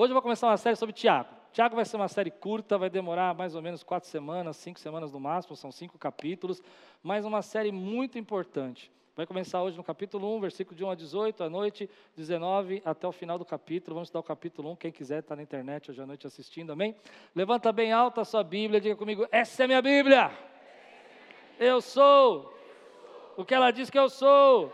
Hoje eu vou começar uma série sobre Tiago. Tiago vai ser uma série curta, vai demorar mais ou menos quatro semanas, cinco semanas no máximo, são cinco capítulos, mas uma série muito importante. Vai começar hoje no capítulo 1, versículo de 1 a 18, à noite, 19 até o final do capítulo. Vamos estudar o capítulo 1. Quem quiser está na internet hoje à noite assistindo, amém? Levanta bem alta a sua Bíblia, diga comigo: Essa é minha Bíblia. Eu sou o que ela diz que eu sou.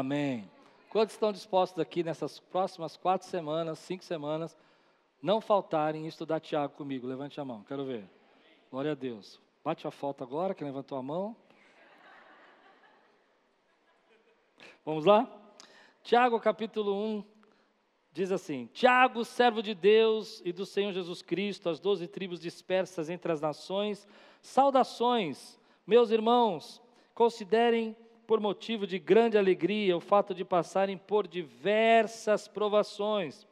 Amém. Quantos estão dispostos aqui nessas próximas quatro semanas, cinco semanas, não faltarem estudar Tiago comigo? Levante a mão, quero ver. Glória a Deus. Bate a falta agora, quem levantou a mão. Vamos lá? Tiago capítulo 1 diz assim: Tiago, servo de Deus e do Senhor Jesus Cristo, as doze tribos dispersas entre as nações, saudações, meus irmãos, considerem por motivo de grande alegria o fato de passarem por diversas provações.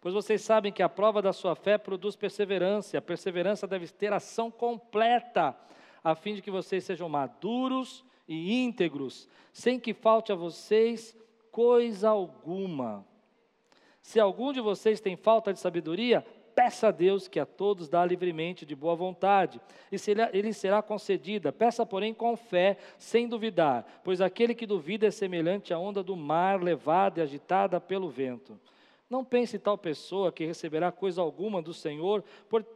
Pois vocês sabem que a prova da sua fé produz perseverança, a perseverança deve ter ação completa, a fim de que vocês sejam maduros e íntegros, sem que falte a vocês coisa alguma. Se algum de vocês tem falta de sabedoria, Peça a Deus que a todos dá livremente de boa vontade, e ele será concedida. Peça, porém, com fé, sem duvidar, pois aquele que duvida é semelhante à onda do mar levada e agitada pelo vento. Não pense tal pessoa que receberá coisa alguma do Senhor,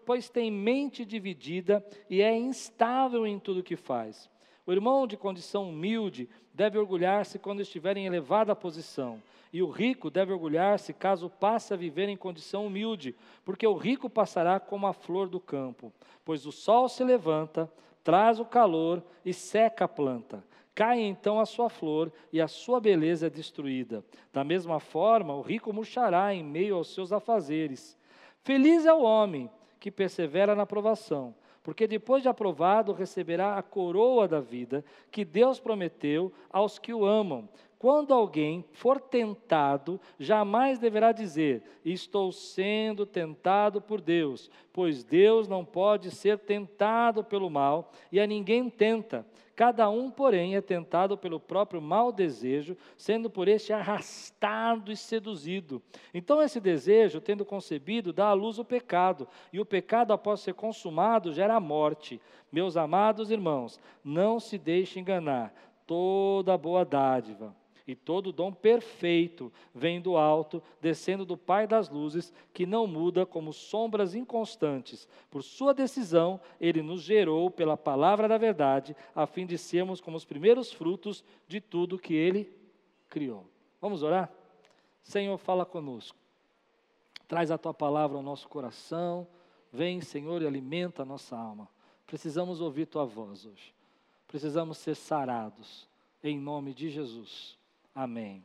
pois tem mente dividida e é instável em tudo que faz. O irmão de condição humilde deve orgulhar-se quando estiver em elevada posição e o rico deve orgulhar-se caso passe a viver em condição humilde, porque o rico passará como a flor do campo, pois o sol se levanta, traz o calor e seca a planta. Cai então a sua flor e a sua beleza é destruída. Da mesma forma, o rico murchará em meio aos seus afazeres. Feliz é o homem que persevera na provação, porque depois de aprovado receberá a coroa da vida que Deus prometeu aos que o amam. Quando alguém for tentado, jamais deverá dizer: Estou sendo tentado por Deus, pois Deus não pode ser tentado pelo mal e a ninguém tenta. Cada um, porém, é tentado pelo próprio mau desejo, sendo por este arrastado e seduzido. Então, esse desejo, tendo concebido, dá à luz o pecado, e o pecado, após ser consumado, gera a morte. Meus amados irmãos, não se deixe enganar. Toda boa dádiva e todo dom perfeito vem do alto, descendo do Pai das luzes, que não muda como sombras inconstantes. Por sua decisão, ele nos gerou pela palavra da verdade, a fim de sermos como os primeiros frutos de tudo que ele criou. Vamos orar? Senhor, fala conosco. Traz a tua palavra ao nosso coração. Vem, Senhor, e alimenta a nossa alma. Precisamos ouvir tua voz hoje. Precisamos ser sarados. Em nome de Jesus. Amém.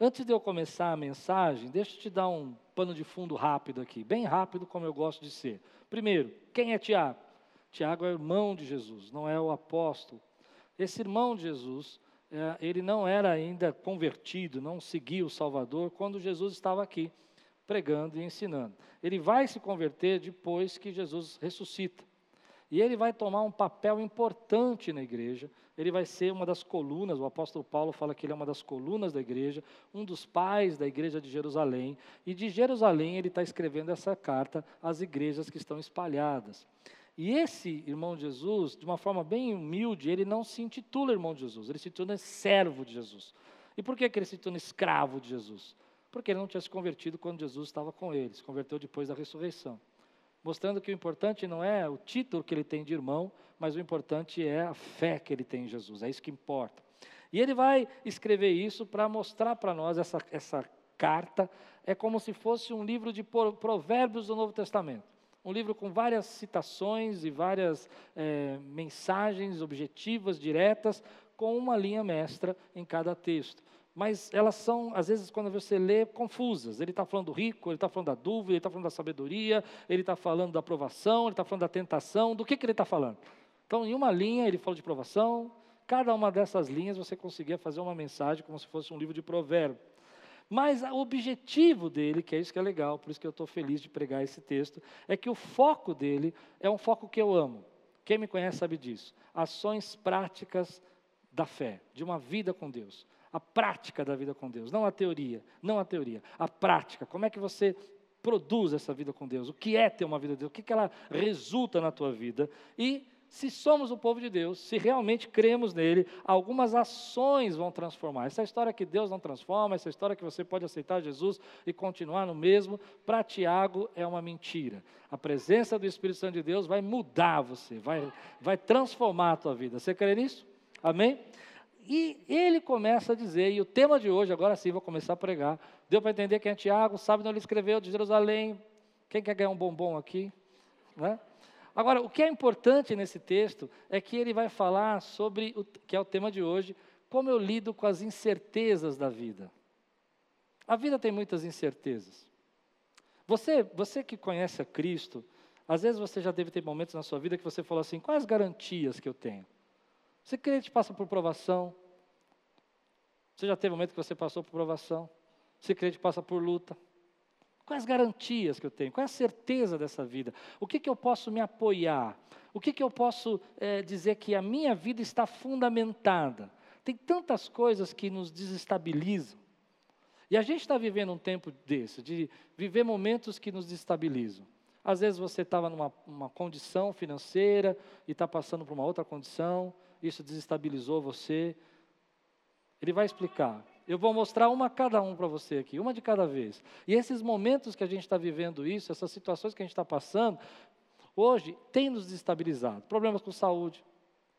Antes de eu começar a mensagem, deixa eu te dar um pano de fundo rápido aqui, bem rápido como eu gosto de ser. Primeiro, quem é Tiago? Tiago é irmão de Jesus, não é o apóstolo. Esse irmão de Jesus, é, ele não era ainda convertido, não seguia o Salvador quando Jesus estava aqui pregando e ensinando. Ele vai se converter depois que Jesus ressuscita. E ele vai tomar um papel importante na igreja, ele vai ser uma das colunas, o apóstolo Paulo fala que ele é uma das colunas da igreja, um dos pais da igreja de Jerusalém, e de Jerusalém ele está escrevendo essa carta às igrejas que estão espalhadas. E esse irmão de Jesus, de uma forma bem humilde, ele não se intitula irmão de Jesus, ele se intitula servo de Jesus. E por que, que ele se intitula escravo de Jesus? Porque ele não tinha se convertido quando Jesus estava com ele, se converteu depois da ressurreição mostrando que o importante não é o título que ele tem de irmão, mas o importante é a fé que ele tem em Jesus, é isso que importa. E ele vai escrever isso para mostrar para nós essa, essa carta, é como se fosse um livro de provérbios do Novo Testamento. Um livro com várias citações e várias é, mensagens objetivas, diretas, com uma linha mestra em cada texto mas elas são, às vezes, quando você lê, confusas. Ele está falando do rico, ele está falando da dúvida, ele está falando da sabedoria, ele está falando da aprovação, ele está falando da tentação. Do que, que ele está falando? Então, em uma linha, ele falou de provação. Cada uma dessas linhas você conseguia fazer uma mensagem como se fosse um livro de provérbio. Mas o objetivo dele, que é isso que é legal, por isso que eu estou feliz de pregar esse texto, é que o foco dele é um foco que eu amo. Quem me conhece sabe disso. Ações práticas da fé, de uma vida com Deus. A prática da vida com Deus, não a teoria, não a teoria, a prática. Como é que você produz essa vida com Deus? O que é ter uma vida com Deus? O que, que ela resulta na tua vida? E se somos o povo de Deus, se realmente cremos nele, algumas ações vão transformar. Essa história que Deus não transforma, essa história que você pode aceitar Jesus e continuar no mesmo, para Tiago é uma mentira. A presença do Espírito Santo de Deus vai mudar você, vai, vai transformar a tua vida. Você crê nisso? Amém? E ele começa a dizer, e o tema de hoje, agora sim, vou começar a pregar. Deu para entender quem é Tiago, sabe onde ele escreveu de Jerusalém. Quem quer ganhar um bombom aqui? Né? Agora, o que é importante nesse texto é que ele vai falar sobre, o, que é o tema de hoje, como eu lido com as incertezas da vida. A vida tem muitas incertezas. Você, você que conhece a Cristo, às vezes você já deve ter momentos na sua vida que você falou assim: quais garantias que eu tenho? Você crente passa por provação. Você já teve um momento que você passou por provação. Você crente passa por luta. Quais garantias que eu tenho? Qual é a certeza dessa vida? O que, que eu posso me apoiar? O que, que eu posso é, dizer que a minha vida está fundamentada? Tem tantas coisas que nos desestabilizam. E a gente está vivendo um tempo desse, de viver momentos que nos desestabilizam. Às vezes você estava numa condição financeira e está passando por uma outra condição, isso desestabilizou você. Ele vai explicar. Eu vou mostrar uma cada um para você aqui, uma de cada vez. E esses momentos que a gente está vivendo isso, essas situações que a gente está passando, hoje tem nos desestabilizado. Problemas com saúde,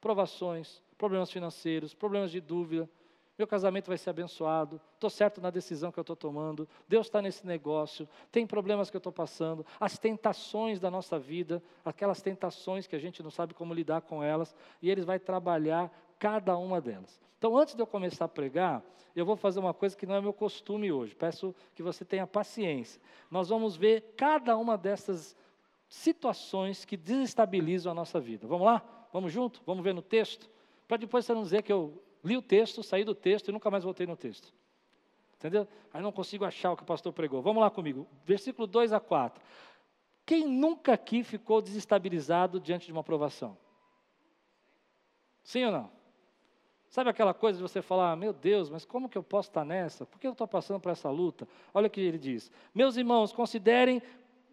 provações, problemas financeiros, problemas de dúvida. Meu casamento vai ser abençoado, estou certo na decisão que eu estou tomando, Deus está nesse negócio, tem problemas que eu estou passando, as tentações da nossa vida, aquelas tentações que a gente não sabe como lidar com elas, e Ele vai trabalhar cada uma delas. Então, antes de eu começar a pregar, eu vou fazer uma coisa que não é meu costume hoje. Peço que você tenha paciência. Nós vamos ver cada uma dessas situações que desestabilizam a nossa vida. Vamos lá? Vamos junto? Vamos ver no texto? Para depois você não dizer que eu li o texto, saí do texto e nunca mais voltei no texto. Entendeu? Aí não consigo achar o que o pastor pregou. Vamos lá comigo. Versículo 2 a 4. Quem nunca aqui ficou desestabilizado diante de uma aprovação? Sim ou não? Sabe aquela coisa de você falar, meu Deus, mas como que eu posso estar nessa? Por que eu estou passando por essa luta? Olha o que ele diz. Meus irmãos, considerem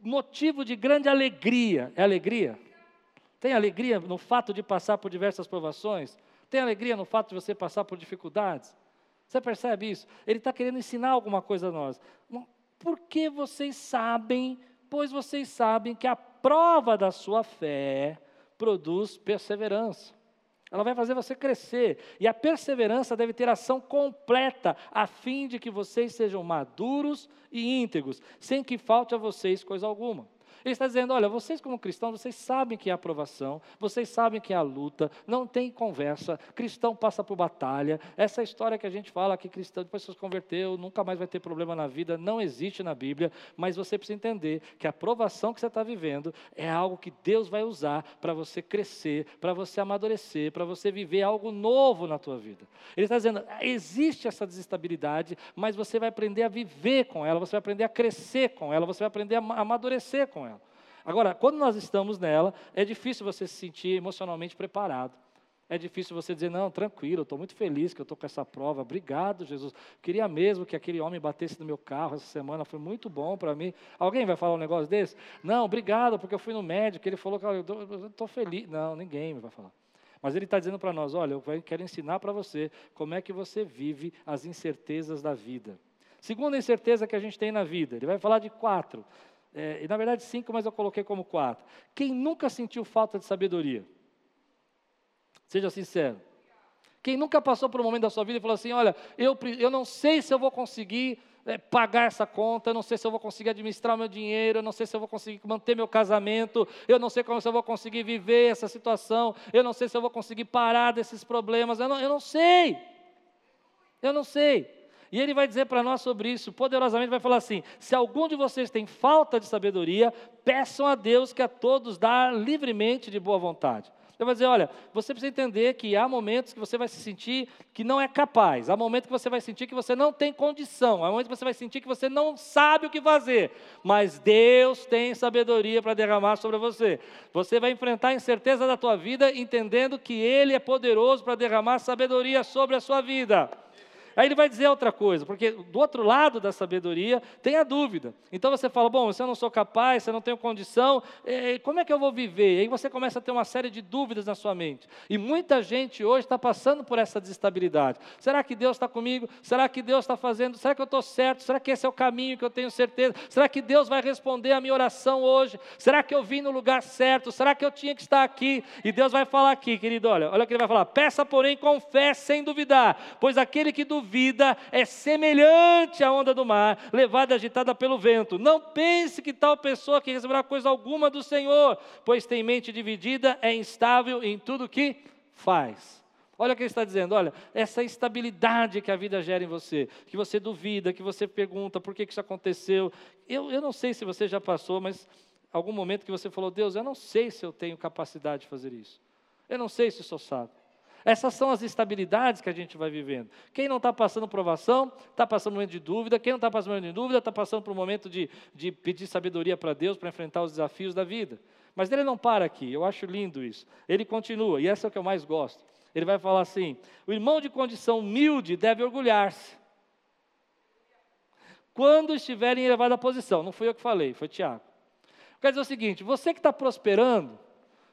motivo de grande alegria. É alegria? Tem alegria no fato de passar por diversas provações? Tem alegria no fato de você passar por dificuldades? Você percebe isso? Ele está querendo ensinar alguma coisa a nós. Porque vocês sabem, pois vocês sabem que a prova da sua fé produz perseverança. Ela vai fazer você crescer. E a perseverança deve ter ação completa, a fim de que vocês sejam maduros e íntegros, sem que falte a vocês coisa alguma. Ele está dizendo: olha, vocês como cristãos, vocês sabem que é aprovação, vocês sabem que é a luta, não tem conversa, cristão passa por batalha. Essa história que a gente fala que cristão depois se converteu, nunca mais vai ter problema na vida, não existe na Bíblia, mas você precisa entender que a aprovação que você está vivendo é algo que Deus vai usar para você crescer, para você amadurecer, para você viver algo novo na tua vida. Ele está dizendo: existe essa desestabilidade, mas você vai aprender a viver com ela, você vai aprender a crescer com ela, você vai aprender a amadurecer com ela. Agora, quando nós estamos nela, é difícil você se sentir emocionalmente preparado. É difícil você dizer, não, tranquilo, estou muito feliz que eu estou com essa prova. Obrigado, Jesus. Queria mesmo que aquele homem batesse no meu carro essa semana, foi muito bom para mim. Alguém vai falar um negócio desse? Não, obrigado, porque eu fui no médico, ele falou que eu estou feliz. Não, ninguém vai falar. Mas ele está dizendo para nós: olha, eu quero ensinar para você como é que você vive as incertezas da vida. Segunda incerteza que a gente tem na vida, ele vai falar de quatro é, na verdade cinco, mas eu coloquei como quatro. Quem nunca sentiu falta de sabedoria? Seja sincero. Quem nunca passou por um momento da sua vida e falou assim: Olha, eu, eu não sei se eu vou conseguir é, pagar essa conta, eu não sei se eu vou conseguir administrar meu dinheiro, eu não sei se eu vou conseguir manter meu casamento, eu não sei como se eu vou conseguir viver essa situação, eu não sei se eu vou conseguir parar desses problemas, eu não, eu não sei. Eu não sei. E ele vai dizer para nós sobre isso, poderosamente vai falar assim: se algum de vocês tem falta de sabedoria, peçam a Deus que a todos dá livremente de boa vontade. Ele vai dizer: olha, você precisa entender que há momentos que você vai se sentir que não é capaz, há momentos que você vai sentir que você não tem condição, há momentos que você vai sentir que você não sabe o que fazer, mas Deus tem sabedoria para derramar sobre você. Você vai enfrentar a incerteza da tua vida entendendo que Ele é poderoso para derramar sabedoria sobre a sua vida. Aí ele vai dizer outra coisa, porque do outro lado da sabedoria tem a dúvida. Então você fala, bom, se eu não sou capaz, se eu não tenho condição, eh, como é que eu vou viver? Aí você começa a ter uma série de dúvidas na sua mente. E muita gente hoje está passando por essa desestabilidade. Será que Deus está comigo? Será que Deus está fazendo? Será que eu estou certo? Será que esse é o caminho que eu tenho certeza? Será que Deus vai responder a minha oração hoje? Será que eu vim no lugar certo? Será que eu tinha que estar aqui? E Deus vai falar aqui, querido, olha, olha o que ele vai falar. Peça, porém, com fé, sem duvidar, pois aquele que duvida, duvida é semelhante à onda do mar, levada e agitada pelo vento. Não pense que tal pessoa que receberá coisa alguma do Senhor, pois tem mente dividida, é instável em tudo que faz. Olha o que ele está dizendo, olha, essa instabilidade que a vida gera em você, que você duvida, que você pergunta por que, que isso aconteceu. Eu, eu não sei se você já passou, mas algum momento que você falou, Deus, eu não sei se eu tenho capacidade de fazer isso. Eu não sei se sou sábio. Essas são as estabilidades que a gente vai vivendo. Quem não está passando provação, está passando um momento de dúvida. Quem não está passando um momento de dúvida, está passando por um momento de, de pedir sabedoria para Deus para enfrentar os desafios da vida. Mas ele não para aqui, eu acho lindo isso. Ele continua, e essa é o que eu mais gosto. Ele vai falar assim: o irmão de condição humilde deve orgulhar-se. Quando estiver em elevada posição, não fui eu que falei, foi Tiago. Quer dizer o seguinte: você que está prosperando,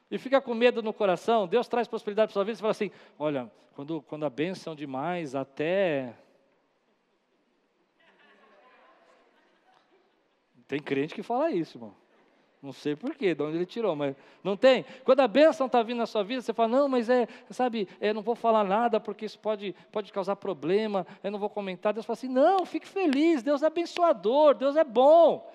e fica com medo no coração, Deus traz prosperidade para sua vida, você fala assim, olha, quando, quando a bênção demais, até... Tem crente que fala isso, irmão. Não sei porquê, de onde ele tirou, mas não tem. Quando a bênção está vindo na sua vida, você fala, não, mas é, sabe, eu não vou falar nada porque isso pode, pode causar problema, eu não vou comentar. Deus fala assim, não, fique feliz, Deus é abençoador, Deus é bom.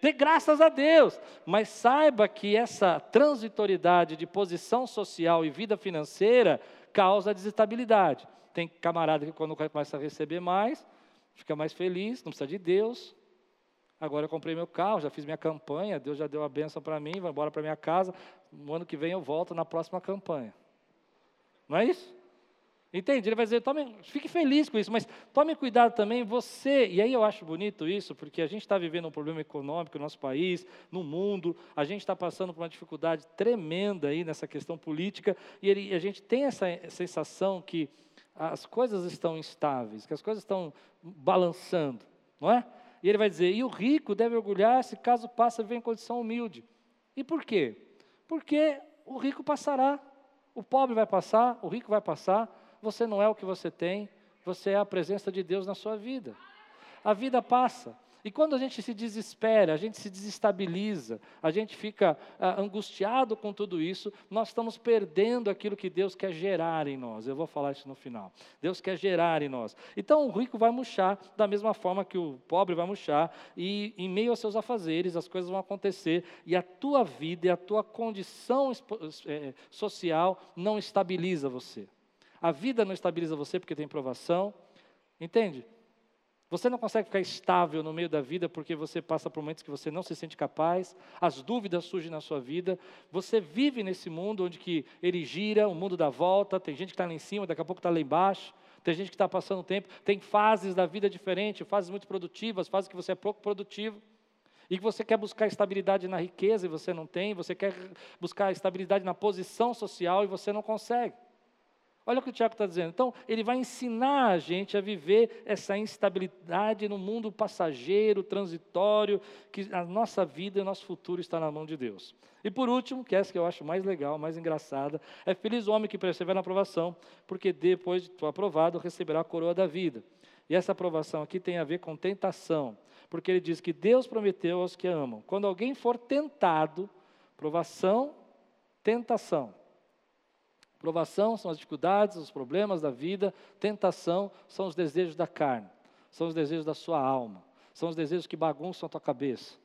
Dê graças a Deus, mas saiba que essa transitoriedade de posição social e vida financeira causa desestabilidade. Tem camarada que quando começa a receber mais, fica mais feliz, não precisa de Deus. Agora eu comprei meu carro, já fiz minha campanha, Deus já deu a benção para mim, vou embora para minha casa. No ano que vem eu volto na próxima campanha. Não é isso? Entende? Ele vai dizer, tome, fique feliz com isso, mas tome cuidado também você. E aí eu acho bonito isso, porque a gente está vivendo um problema econômico no nosso país, no mundo, a gente está passando por uma dificuldade tremenda aí nessa questão política, e ele, a gente tem essa sensação que as coisas estão instáveis, que as coisas estão balançando, não é? E ele vai dizer, e o rico deve orgulhar-se caso passe a viver em condição humilde. E por quê? Porque o rico passará, o pobre vai passar, o rico vai passar, você não é o que você tem, você é a presença de Deus na sua vida. A vida passa. E quando a gente se desespera, a gente se desestabiliza, a gente fica ah, angustiado com tudo isso, nós estamos perdendo aquilo que Deus quer gerar em nós. Eu vou falar isso no final. Deus quer gerar em nós. Então o rico vai murchar da mesma forma que o pobre vai murchar, e em meio aos seus afazeres as coisas vão acontecer, e a tua vida e a tua condição eh, social não estabiliza você. A vida não estabiliza você porque tem provação. Entende? Você não consegue ficar estável no meio da vida porque você passa por momentos que você não se sente capaz, as dúvidas surgem na sua vida. Você vive nesse mundo onde que ele gira, o mundo dá volta, tem gente que está lá em cima, daqui a pouco está lá embaixo, tem gente que está passando tempo, tem fases da vida diferentes, fases muito produtivas, fases que você é pouco produtivo. E que você quer buscar estabilidade na riqueza e você não tem, você quer buscar estabilidade na posição social e você não consegue. Olha o que o Tiago está dizendo. Então, ele vai ensinar a gente a viver essa instabilidade no mundo passageiro, transitório, que a nossa vida e o nosso futuro está na mão de Deus. E por último, que é essa que eu acho mais legal, mais engraçada, é feliz o homem que persevera na aprovação, porque depois de aprovado receberá a coroa da vida. E essa aprovação aqui tem a ver com tentação, porque ele diz que Deus prometeu aos que amam. Quando alguém for tentado, provação, tentação. Provação são as dificuldades, os problemas da vida, tentação são os desejos da carne, são os desejos da sua alma, são os desejos que bagunçam a tua cabeça.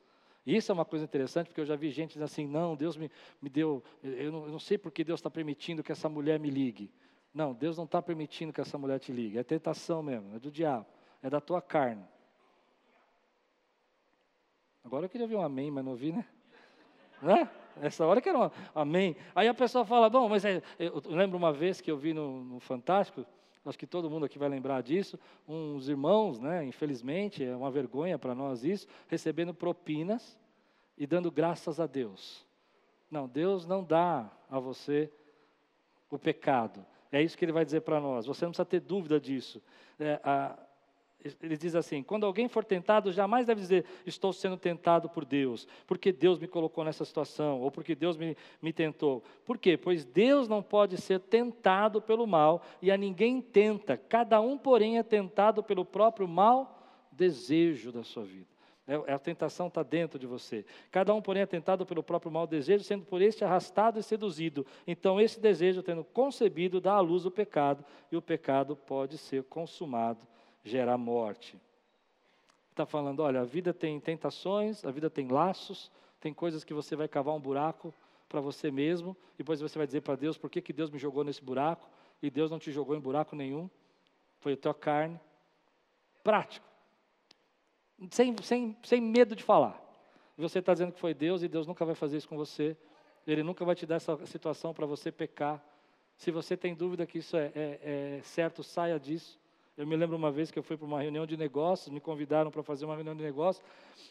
Isso é uma coisa interessante, porque eu já vi gente dizendo assim: não, Deus me, me deu, eu não, eu não sei porque Deus está permitindo que essa mulher me ligue. Não, Deus não está permitindo que essa mulher te ligue, é tentação mesmo, é do diabo, é da tua carne. Agora eu queria ver um amém, mas não ouvi, né? Né? Essa hora que era um amém. Aí a pessoa fala, bom, mas é, eu lembro uma vez que eu vi no, no Fantástico, acho que todo mundo aqui vai lembrar disso, uns irmãos, né, infelizmente, é uma vergonha para nós isso, recebendo propinas e dando graças a Deus. Não, Deus não dá a você o pecado. É isso que ele vai dizer para nós. Você não precisa ter dúvida disso. É, a, ele diz assim: quando alguém for tentado, jamais deve dizer, estou sendo tentado por Deus, porque Deus me colocou nessa situação, ou porque Deus me, me tentou. Por quê? Pois Deus não pode ser tentado pelo mal, e a ninguém tenta, cada um, porém, é tentado pelo próprio mal desejo da sua vida. É, a tentação está dentro de você. Cada um, porém, é tentado pelo próprio mau desejo, sendo por este arrastado e seduzido. Então, esse desejo, tendo concebido, dá à luz o pecado, e o pecado pode ser consumado, gerar morte. Está falando, olha, a vida tem tentações, a vida tem laços, tem coisas que você vai cavar um buraco para você mesmo, e depois você vai dizer para Deus por que, que Deus me jogou nesse buraco, e Deus não te jogou em buraco nenhum, foi a tua carne. Prático sem, sem, sem medo de falar. Você está dizendo que foi Deus e Deus nunca vai fazer isso com você. Ele nunca vai te dar essa situação para você pecar. Se você tem dúvida que isso é, é, é, certo, saia disso. Eu me lembro uma vez que eu fui para uma reunião de negócios, me convidaram para fazer uma reunião de negócios,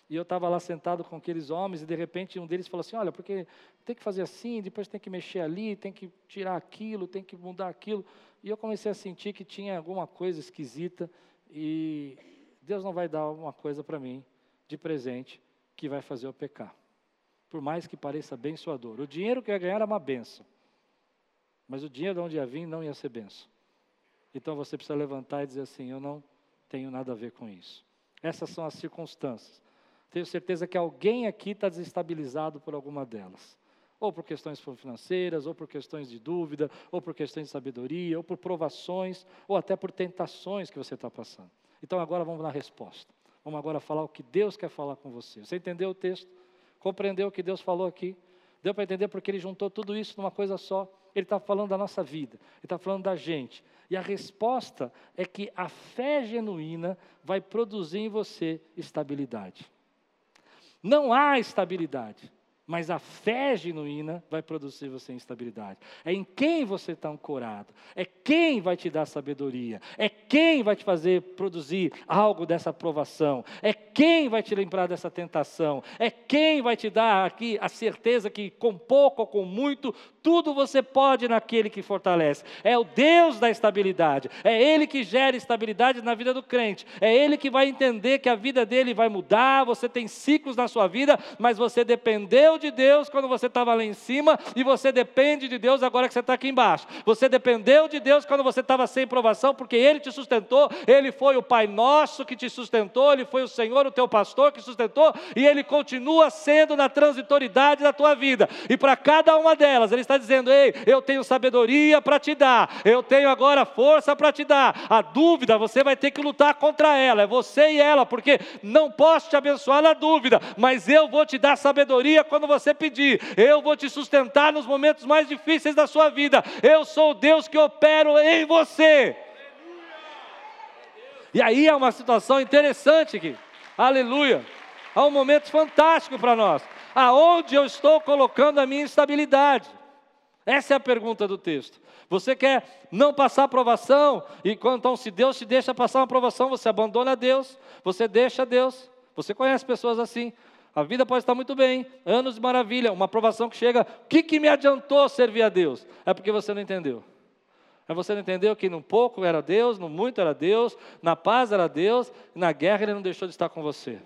e eu estava lá sentado com aqueles homens, e de repente um deles falou assim: Olha, porque tem que fazer assim, depois tem que mexer ali, tem que tirar aquilo, tem que mudar aquilo. E eu comecei a sentir que tinha alguma coisa esquisita, e Deus não vai dar uma coisa para mim de presente que vai fazer eu pecar. Por mais que pareça abençoador. O dinheiro que eu ia ganhar era uma benção. Mas o dinheiro de onde ia vir não ia ser benção. Então você precisa levantar e dizer assim: eu não tenho nada a ver com isso. Essas são as circunstâncias. Tenho certeza que alguém aqui está desestabilizado por alguma delas. Ou por questões financeiras, ou por questões de dúvida, ou por questões de sabedoria, ou por provações, ou até por tentações que você está passando. Então agora vamos na resposta. Vamos agora falar o que Deus quer falar com você. Você entendeu o texto? Compreendeu o que Deus falou aqui? Deu para entender porque ele juntou tudo isso numa coisa só? Ele está falando da nossa vida, ele está falando da gente. E a resposta é que a fé genuína vai produzir em você estabilidade. Não há estabilidade mas a fé genuína vai produzir você estabilidade. É em quem você está ancorado. É quem vai te dar sabedoria. É quem vai te fazer produzir algo dessa aprovação. É quem vai te lembrar dessa tentação. É quem vai te dar aqui a certeza que com pouco ou com muito, tudo você pode naquele que fortalece. É o Deus da estabilidade. É Ele que gera estabilidade na vida do crente. É Ele que vai entender que a vida dele vai mudar. Você tem ciclos na sua vida, mas você dependeu de Deus quando você estava lá em cima e você depende de Deus agora que você está aqui embaixo. Você dependeu de Deus quando você estava sem provação, porque Ele te sustentou, Ele foi o Pai Nosso que te sustentou, Ele foi o Senhor, o teu pastor que sustentou, e Ele continua sendo na transitoriedade da tua vida. E para cada uma delas, Ele está dizendo: Ei, eu tenho sabedoria para te dar, eu tenho agora força para te dar. A dúvida, você vai ter que lutar contra ela, é você e ela, porque não posso te abençoar na dúvida, mas eu vou te dar sabedoria quando você pedir. Eu vou te sustentar nos momentos mais difíceis da sua vida. Eu sou o Deus que opero em você. E aí é uma situação interessante aqui. Aleluia. Há um momento fantástico para nós. Aonde eu estou colocando a minha instabilidade? Essa é a pergunta do texto. Você quer não passar aprovação? E então, se Deus te deixa passar uma aprovação, você abandona Deus, você deixa Deus. Você conhece pessoas assim. A vida pode estar muito bem, anos de maravilha, uma aprovação que chega. O que, que me adiantou servir a Deus? É porque você não entendeu. É você não entendeu que no pouco era Deus, no muito era Deus, na paz era Deus, e na guerra Ele não deixou de estar com você.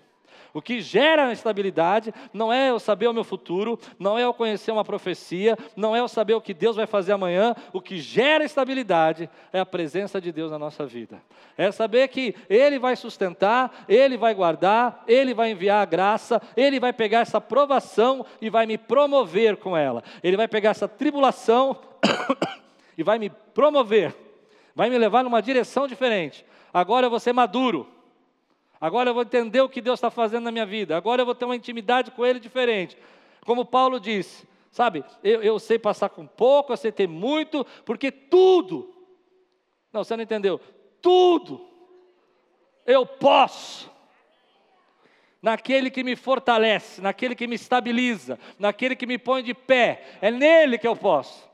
O que gera estabilidade não é eu saber o meu futuro, não é eu conhecer uma profecia, não é eu saber o que Deus vai fazer amanhã. O que gera estabilidade é a presença de Deus na nossa vida. É saber que Ele vai sustentar, Ele vai guardar, Ele vai enviar a graça, Ele vai pegar essa provação e vai me promover com ela. Ele vai pegar essa tribulação e vai me promover, vai me levar numa direção diferente. Agora eu vou ser maduro. Agora eu vou entender o que Deus está fazendo na minha vida. Agora eu vou ter uma intimidade com Ele diferente. Como Paulo disse, sabe, eu, eu sei passar com pouco, eu sei ter muito, porque tudo, não, você não entendeu, tudo eu posso naquele que me fortalece, naquele que me estabiliza, naquele que me põe de pé. É nele que eu posso.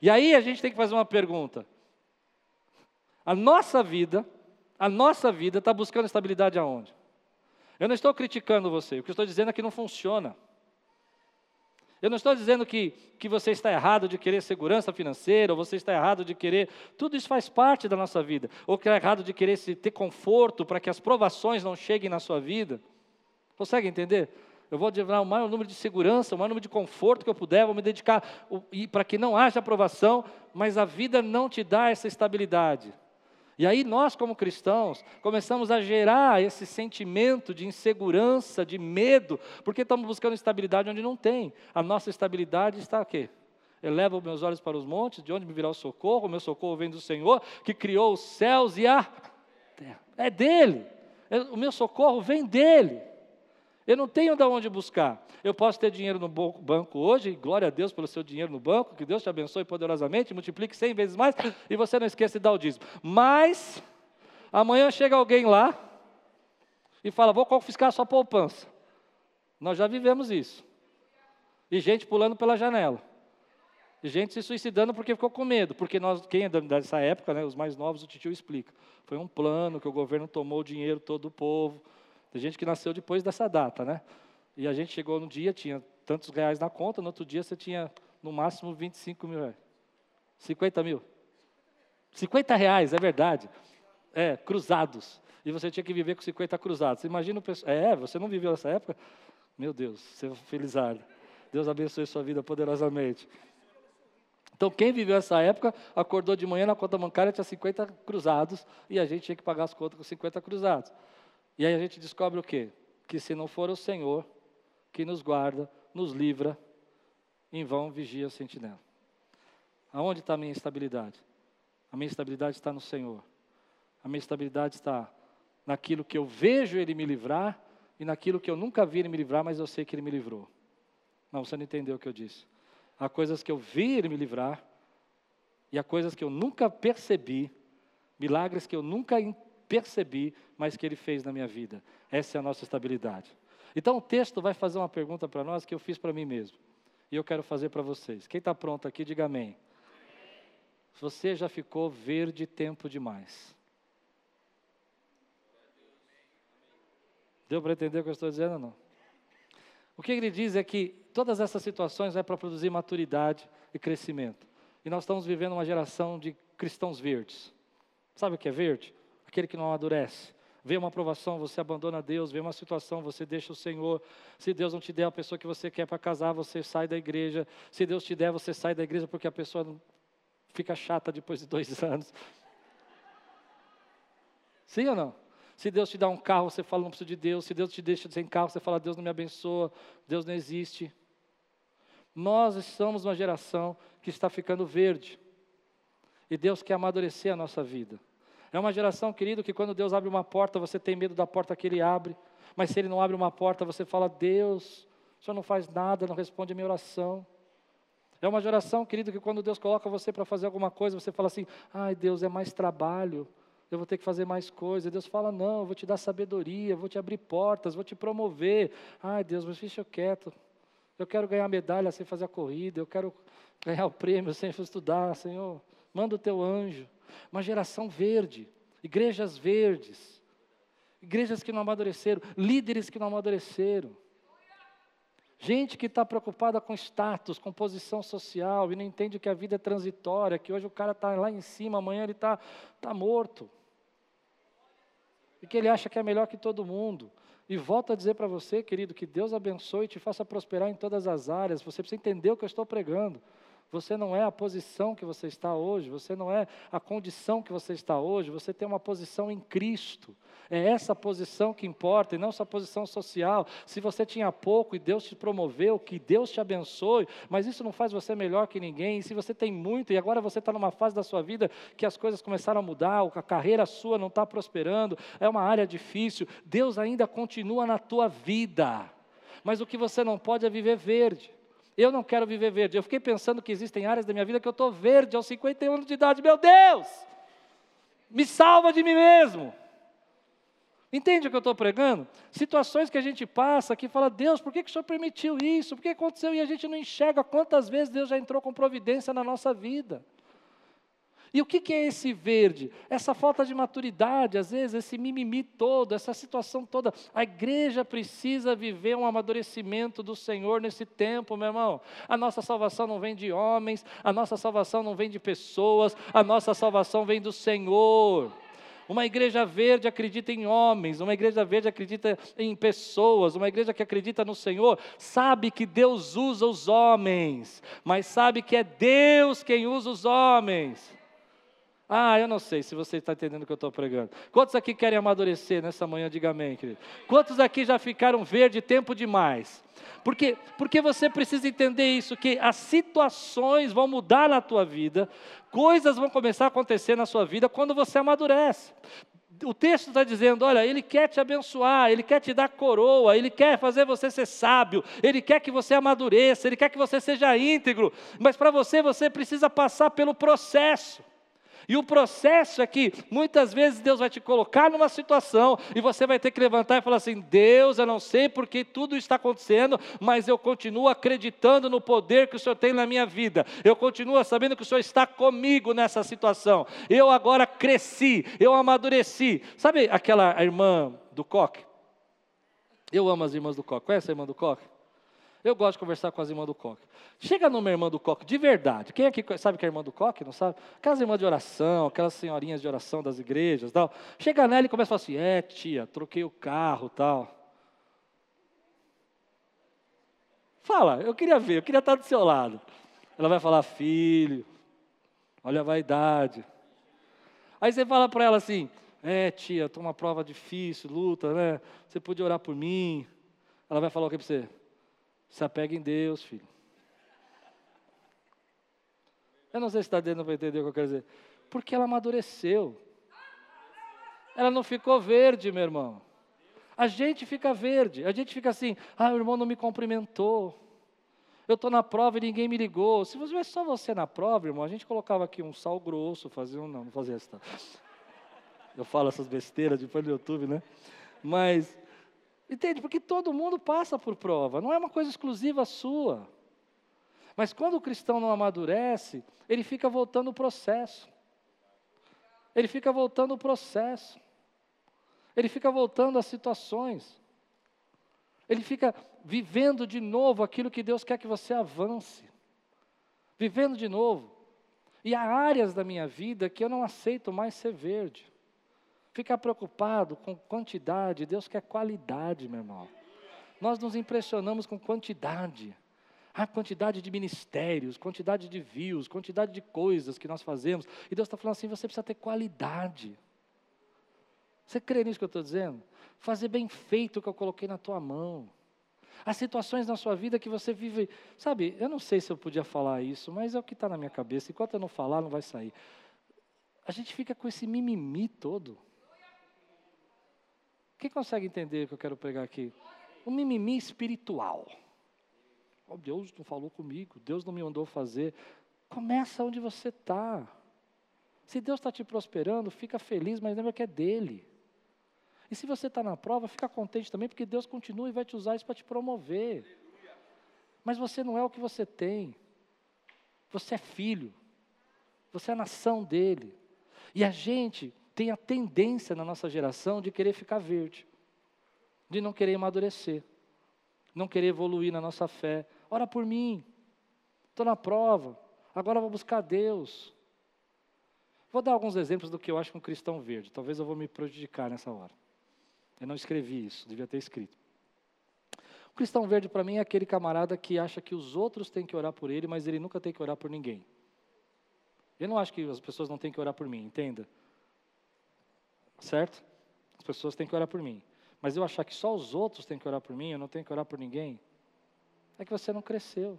E aí a gente tem que fazer uma pergunta. A nossa vida, a nossa vida está buscando estabilidade aonde? Eu não estou criticando você, o que eu estou dizendo é que não funciona. Eu não estou dizendo que, que você está errado de querer segurança financeira, ou você está errado de querer. Tudo isso faz parte da nossa vida. Ou que é errado de querer se ter conforto para que as provações não cheguem na sua vida. Consegue entender? Eu vou dar o maior número de segurança, o maior número de conforto que eu puder, vou me dedicar para que não haja aprovação, mas a vida não te dá essa estabilidade. E aí nós, como cristãos, começamos a gerar esse sentimento de insegurança, de medo, porque estamos buscando estabilidade onde não tem. A nossa estabilidade está aqui. Eleva os meus olhos para os montes, de onde me virá o socorro? O meu socorro vem do Senhor, que criou os céus e a terra. É dele. É, o meu socorro vem dele. Eu não tenho de onde buscar. Eu posso ter dinheiro no banco hoje, glória a Deus pelo seu dinheiro no banco, que Deus te abençoe poderosamente, multiplique cem vezes mais, e você não esqueça de dar o dízimo. Mas, amanhã chega alguém lá e fala: Vou confiscar a sua poupança. Nós já vivemos isso. E gente pulando pela janela. E gente se suicidando porque ficou com medo. Porque nós, quem é dessa época, né, os mais novos, o tio explica. Foi um plano que o governo tomou o dinheiro todo do povo tem gente que nasceu depois dessa data, né? E a gente chegou no dia, tinha tantos reais na conta, no outro dia você tinha no máximo 25 mil reais. 50 mil. 50 reais, é verdade. É, cruzados. E você tinha que viver com 50 cruzados. Imagina o pessoal. É, você não viveu nessa época? Meu Deus, você felizardo. Deus abençoe sua vida poderosamente. Então, quem viveu essa época, acordou de manhã na conta bancária, tinha 50 cruzados, e a gente tinha que pagar as contas com 50 cruzados. E aí a gente descobre o quê? Que se não for o Senhor que nos guarda, nos livra, em vão vigia o sentinela. Aonde está a minha estabilidade? A minha estabilidade está no Senhor. A minha estabilidade está naquilo que eu vejo Ele me livrar e naquilo que eu nunca vi Ele me livrar, mas eu sei que Ele me livrou. Não, você não entendeu o que eu disse. Há coisas que eu vi Ele me livrar e há coisas que eu nunca percebi, milagres que eu nunca percebi, mas que Ele fez na minha vida. Essa é a nossa estabilidade. Então o texto vai fazer uma pergunta para nós que eu fiz para mim mesmo. E eu quero fazer para vocês. Quem está pronto aqui, diga amém. Você já ficou verde tempo demais. Deu para entender o que eu estou dizendo ou não? O que ele diz é que todas essas situações é para produzir maturidade e crescimento. E nós estamos vivendo uma geração de cristãos verdes. Sabe o que é verde? Aquele que não amadurece. Vê uma aprovação, você abandona Deus, vê uma situação, você deixa o Senhor. Se Deus não te der a pessoa que você quer para casar, você sai da igreja. Se Deus te der, você sai da igreja porque a pessoa fica chata depois de dois anos. Sim ou não? Se Deus te dá um carro, você fala, não preciso de Deus. Se Deus te deixa sem carro, você fala, Deus não me abençoa, Deus não existe. Nós estamos uma geração que está ficando verde. E Deus quer amadurecer a nossa vida. É uma geração, querido, que quando Deus abre uma porta, você tem medo da porta que Ele abre. Mas se Ele não abre uma porta, você fala: Deus, o Senhor não faz nada, não responde a minha oração. É uma geração, querido, que quando Deus coloca você para fazer alguma coisa, você fala assim: ai, Deus, é mais trabalho, eu vou ter que fazer mais coisas. Deus fala: não, eu vou te dar sabedoria, vou te abrir portas, vou te promover. Ai, Deus, mas deixa quieto. Eu quero ganhar medalha sem fazer a corrida, eu quero ganhar o prêmio sem estudar, Senhor. Manda o teu anjo uma geração verde, igrejas verdes, igrejas que não amadureceram, líderes que não amadureceram. Gente que está preocupada com status, com posição social e não entende que a vida é transitória, que hoje o cara está lá em cima, amanhã ele está tá morto. E que ele acha que é melhor que todo mundo. E volto a dizer para você, querido, que Deus abençoe e te faça prosperar em todas as áreas. Você precisa entender o que eu estou pregando. Você não é a posição que você está hoje, você não é a condição que você está hoje, você tem uma posição em Cristo. É essa posição que importa e não sua posição social. Se você tinha pouco e Deus te promoveu, que Deus te abençoe, mas isso não faz você melhor que ninguém. E se você tem muito e agora você está numa fase da sua vida que as coisas começaram a mudar, a carreira sua não está prosperando, é uma área difícil, Deus ainda continua na tua vida. Mas o que você não pode é viver verde. Eu não quero viver verde. Eu fiquei pensando que existem áreas da minha vida que eu estou verde aos 51 anos de idade. Meu Deus! Me salva de mim mesmo. Entende o que eu estou pregando? Situações que a gente passa que fala, Deus, por que, que o Senhor permitiu isso? Por que aconteceu? E a gente não enxerga quantas vezes Deus já entrou com providência na nossa vida. E o que, é esse verde? Essa falta de maturidade, às vezes, esse mimimi todo, essa situação toda. A igreja precisa viver um amadurecimento do Senhor nesse tempo, meu irmão. A nossa salvação não vem de homens, a nossa salvação não vem de pessoas, a nossa salvação vem do Senhor. Uma igreja verde acredita em homens, uma igreja verde acredita em pessoas, uma igreja que acredita no Senhor, sabe que Deus usa os homens, mas sabe que é Deus quem usa os homens. Ah, eu não sei se você está entendendo o que eu estou pregando. Quantos aqui querem amadurecer nessa manhã? Diga amém, querido. Quantos aqui já ficaram verde tempo demais? Porque, porque você precisa entender isso, que as situações vão mudar na tua vida, coisas vão começar a acontecer na sua vida quando você amadurece. O texto está dizendo: olha, Ele quer te abençoar, Ele quer te dar coroa, Ele quer fazer você ser sábio, Ele quer que você amadureça, Ele quer que você seja íntegro, mas para você, você precisa passar pelo processo. E o processo é que muitas vezes Deus vai te colocar numa situação e você vai ter que levantar e falar assim: Deus, eu não sei porque tudo está acontecendo, mas eu continuo acreditando no poder que o Senhor tem na minha vida. Eu continuo sabendo que o Senhor está comigo nessa situação. Eu agora cresci, eu amadureci. Sabe aquela irmã do coque? Eu amo as irmãs do coque. Conhece a irmã do coque? Eu gosto de conversar com as irmãs do coque. Chega numa irmã do coque, de verdade. Quem aqui sabe que é irmã do coque? Não sabe? Aquelas irmãs de oração, aquelas senhorinhas de oração das igrejas tal. Chega nela e começa a falar assim: é, tia, troquei o carro tal. Fala, eu queria ver, eu queria estar do seu lado. Ela vai falar, filho, olha a vaidade. Aí você fala para ela assim: é, tia, estou uma prova difícil, luta, né? Você podia orar por mim. Ela vai falar o que para você? Se apega em Deus, filho. Eu não sei se está dando para entender o que eu quero dizer. Porque ela amadureceu. Ela não ficou verde, meu irmão. A gente fica verde. A gente fica assim, ah, o irmão não me cumprimentou. Eu estou na prova e ninguém me ligou. Se fosse só você na prova, irmão, a gente colocava aqui um sal grosso, fazia um. Não, não fazia isso. Eu falo essas besteiras depois no YouTube, né? Mas Entende? Porque todo mundo passa por prova, não é uma coisa exclusiva sua. Mas quando o cristão não amadurece, ele fica voltando o processo. Ele fica voltando o processo. Ele fica voltando às situações. Ele fica vivendo de novo aquilo que Deus quer que você avance. Vivendo de novo. E há áreas da minha vida que eu não aceito mais ser verde. Ficar preocupado com quantidade, Deus quer qualidade, meu irmão. Nós nos impressionamos com quantidade. A quantidade de ministérios, quantidade de views, quantidade de coisas que nós fazemos. E Deus está falando assim: você precisa ter qualidade. Você crê nisso que eu estou dizendo? Fazer bem feito o que eu coloquei na tua mão. As situações na sua vida que você vive, sabe, eu não sei se eu podia falar isso, mas é o que está na minha cabeça. Enquanto eu não falar, não vai sair. A gente fica com esse mimimi todo. Quem consegue entender o que eu quero pregar aqui? Um mimimi espiritual. Oh, Deus não falou comigo, Deus não me mandou fazer. Começa onde você está. Se Deus está te prosperando, fica feliz, mas lembra que é dele. E se você está na prova, fica contente também, porque Deus continua e vai te usar isso para te promover. Mas você não é o que você tem. Você é filho. Você é a nação dele. E a gente tem a tendência na nossa geração de querer ficar verde, de não querer amadurecer, não querer evoluir na nossa fé. Ora por mim, estou na prova, agora vou buscar Deus. Vou dar alguns exemplos do que eu acho um cristão verde, talvez eu vou me prejudicar nessa hora. Eu não escrevi isso, devia ter escrito. O cristão verde para mim é aquele camarada que acha que os outros têm que orar por ele, mas ele nunca tem que orar por ninguém. Eu não acho que as pessoas não têm que orar por mim, entenda. Certo? As pessoas têm que orar por mim. Mas eu achar que só os outros têm que orar por mim, eu não tenho que orar por ninguém, é que você não cresceu.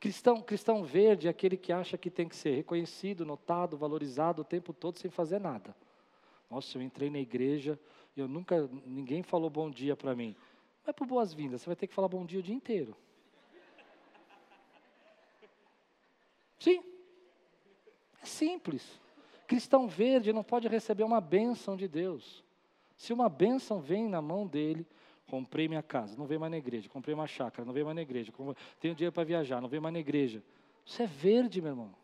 Cristão, cristão verde é aquele que acha que tem que ser reconhecido, notado, valorizado o tempo todo sem fazer nada. Nossa, eu entrei na igreja e eu nunca, ninguém falou bom dia para mim. É por boas-vindas, você vai ter que falar bom dia o dia inteiro. Sim. É simples. Cristão verde não pode receber uma bênção de Deus. Se uma bênção vem na mão dele, comprei minha casa, não veio mais na igreja, comprei uma chácara, não veio mais na igreja, tenho dinheiro para viajar, não veio mais na igreja. Isso é verde, meu irmão.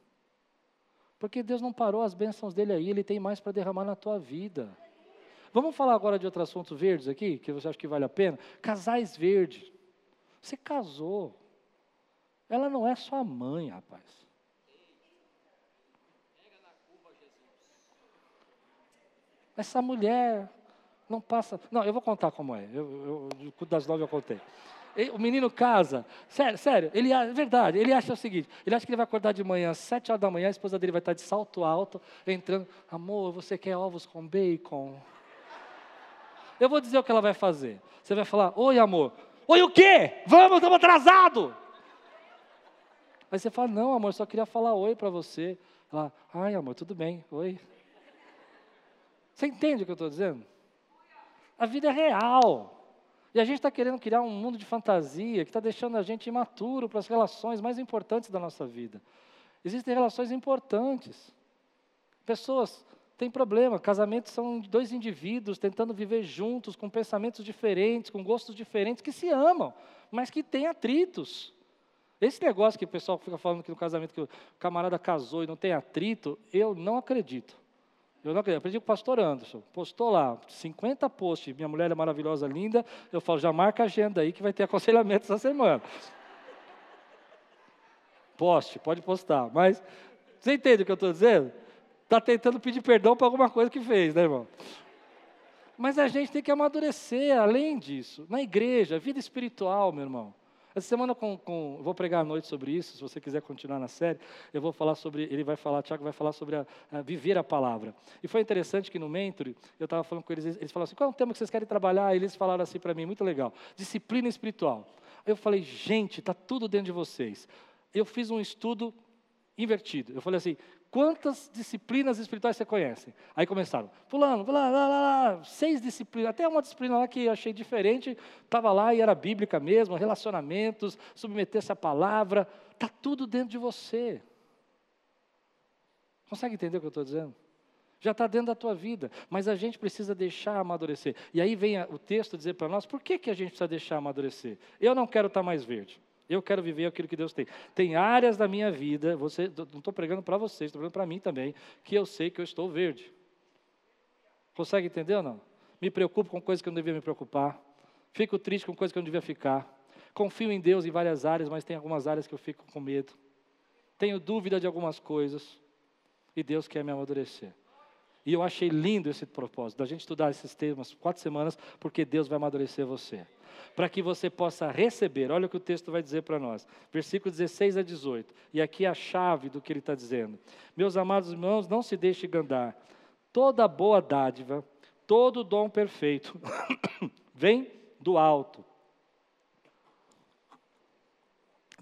Porque Deus não parou as bênçãos dele aí, ele tem mais para derramar na tua vida. Vamos falar agora de outro assunto verdes aqui, que você acha que vale a pena? Casais verdes. Você casou. Ela não é sua mãe, rapaz. Essa mulher não passa. Não, eu vou contar como é. Eu, eu, das nove eu contei. O menino casa, sério, sério, ele é verdade, ele acha o seguinte, ele acha que ele vai acordar de manhã, às sete horas da manhã, a esposa dele vai estar de salto alto, entrando, amor, você quer ovos com bacon? Eu vou dizer o que ela vai fazer. Você vai falar, oi amor, oi o quê? Vamos, estamos atrasados. Aí você fala, não amor, só queria falar oi para você. Ela, ai amor, tudo bem, oi. Você entende o que eu estou dizendo? A vida é real. E a gente está querendo criar um mundo de fantasia que está deixando a gente imaturo para as relações mais importantes da nossa vida. Existem relações importantes. Pessoas têm problema. Casamentos são dois indivíduos tentando viver juntos, com pensamentos diferentes, com gostos diferentes, que se amam, mas que têm atritos. Esse negócio que o pessoal fica falando que no casamento que o camarada casou e não tem atrito, eu não acredito. Eu não acredito. Aprendi com o pastor Anderson. Postou lá, 50 posts. Minha mulher é maravilhosa, linda. Eu falo, já marca a agenda aí que vai ter aconselhamento essa semana. Poste, pode postar. Mas você entende o que eu estou dizendo? Está tentando pedir perdão por alguma coisa que fez, né, irmão? Mas a gente tem que amadurecer além disso. Na igreja, vida espiritual, meu irmão. Essa semana com, com, vou pregar à noite sobre isso, se você quiser continuar na série, eu vou falar sobre, ele vai falar, Tiago vai falar sobre a, a viver a palavra. E foi interessante que no Mentor, eu estava falando com eles, eles falaram assim, qual é o tema que vocês querem trabalhar? E eles falaram assim para mim, muito legal, disciplina espiritual. Eu falei, gente, está tudo dentro de vocês. Eu fiz um estudo invertido. Eu falei assim, quantas disciplinas espirituais você conhece? Aí começaram, fulano, lá, lá, lá, seis disciplinas, até uma disciplina lá que eu achei diferente, estava lá e era bíblica mesmo, relacionamentos, submeter-se à palavra, está tudo dentro de você. Consegue entender o que eu estou dizendo? Já está dentro da tua vida, mas a gente precisa deixar amadurecer. E aí vem o texto dizer para nós, por que, que a gente precisa deixar amadurecer? Eu não quero estar tá mais verde. Eu quero viver aquilo que Deus tem. Tem áreas da minha vida, você, não estou pregando para vocês, estou pregando para mim também, que eu sei que eu estou verde. Consegue entender ou não? Me preocupo com coisas que eu não devia me preocupar. Fico triste com coisas que eu não devia ficar. Confio em Deus em várias áreas, mas tem algumas áreas que eu fico com medo. Tenho dúvida de algumas coisas. E Deus quer me amadurecer. E eu achei lindo esse propósito, da gente estudar esses temas quatro semanas, porque Deus vai amadurecer você para que você possa receber. Olha o que o texto vai dizer para nós, versículo 16 a 18. E aqui é a chave do que ele está dizendo. Meus amados irmãos, não se deixe enganar. Toda boa dádiva, todo dom perfeito, vem do alto.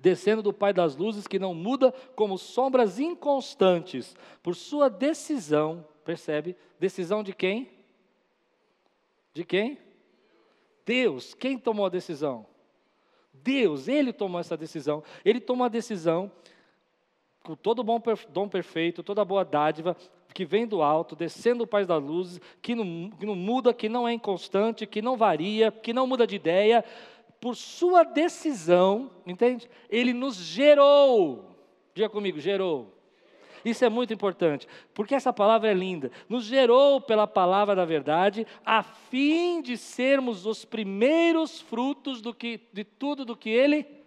Descendo do Pai das luzes, que não muda como sombras inconstantes, por sua decisão, percebe? Decisão de quem? De quem? Deus, quem tomou a decisão? Deus, Ele tomou essa decisão. Ele tomou a decisão com todo bom dom perfeito, toda boa dádiva que vem do alto, descendo o Pai da luz, que não, que não muda, que não é inconstante, que não varia, que não muda de ideia. Por sua decisão, entende? Ele nos gerou. Diga comigo, gerou. Isso é muito importante, porque essa palavra é linda. Nos gerou pela palavra da verdade, a fim de sermos os primeiros frutos do que, de tudo do que Ele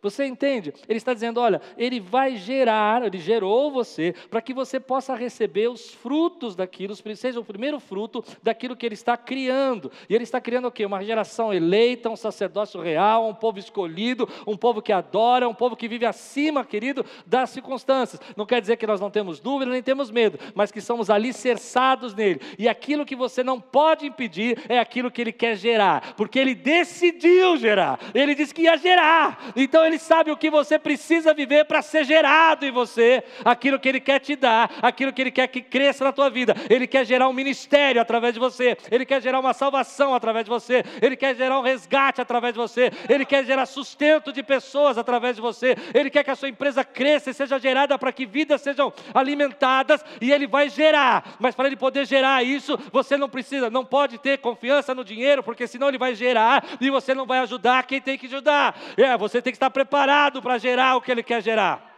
você entende? Ele está dizendo: olha, ele vai gerar, ele gerou você, para que você possa receber os frutos daquilo, seja o primeiro fruto daquilo que ele está criando. E ele está criando o quê? Uma geração eleita, um sacerdócio real, um povo escolhido, um povo que adora, um povo que vive acima, querido, das circunstâncias. Não quer dizer que nós não temos dúvida, nem temos medo, mas que somos alicerçados nele. E aquilo que você não pode impedir é aquilo que ele quer gerar, porque ele decidiu gerar. Ele disse que ia gerar. Então Então Ele sabe o que você precisa viver para ser gerado em você, aquilo que Ele quer te dar, aquilo que Ele quer que cresça na tua vida. Ele quer gerar um ministério através de você, Ele quer gerar uma salvação através de você, Ele quer gerar um resgate através de você, Ele quer gerar sustento de pessoas através de você, Ele quer que a sua empresa cresça e seja gerada para que vidas sejam alimentadas e Ele vai gerar, mas para Ele poder gerar isso, você não precisa, não pode ter confiança no dinheiro, porque senão Ele vai gerar e você não vai ajudar quem tem que ajudar. É, você tem que estar preparado para gerar o que Ele quer gerar.